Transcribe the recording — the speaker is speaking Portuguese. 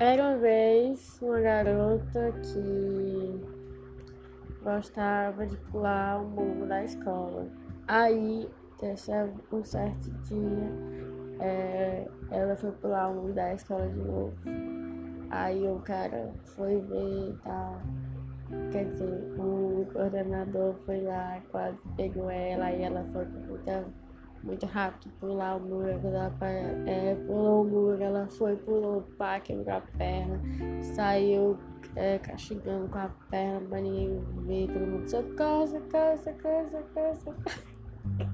Era uma vez uma garota que gostava de pular o muro da escola. Aí, um certo dia, é, ela foi pular o muro da escola de novo. Aí o cara foi ver e tal. Quer dizer, o coordenador foi lá, quase pegou ela, e ela foi com muita muito rápido pular o muro. Quando ela é, foi, pulou pá, quebrou a perna, saiu é, castigando com a perna pra ninguém ver. Todo mundo socorro, socorro, socorro, socorro, socorro.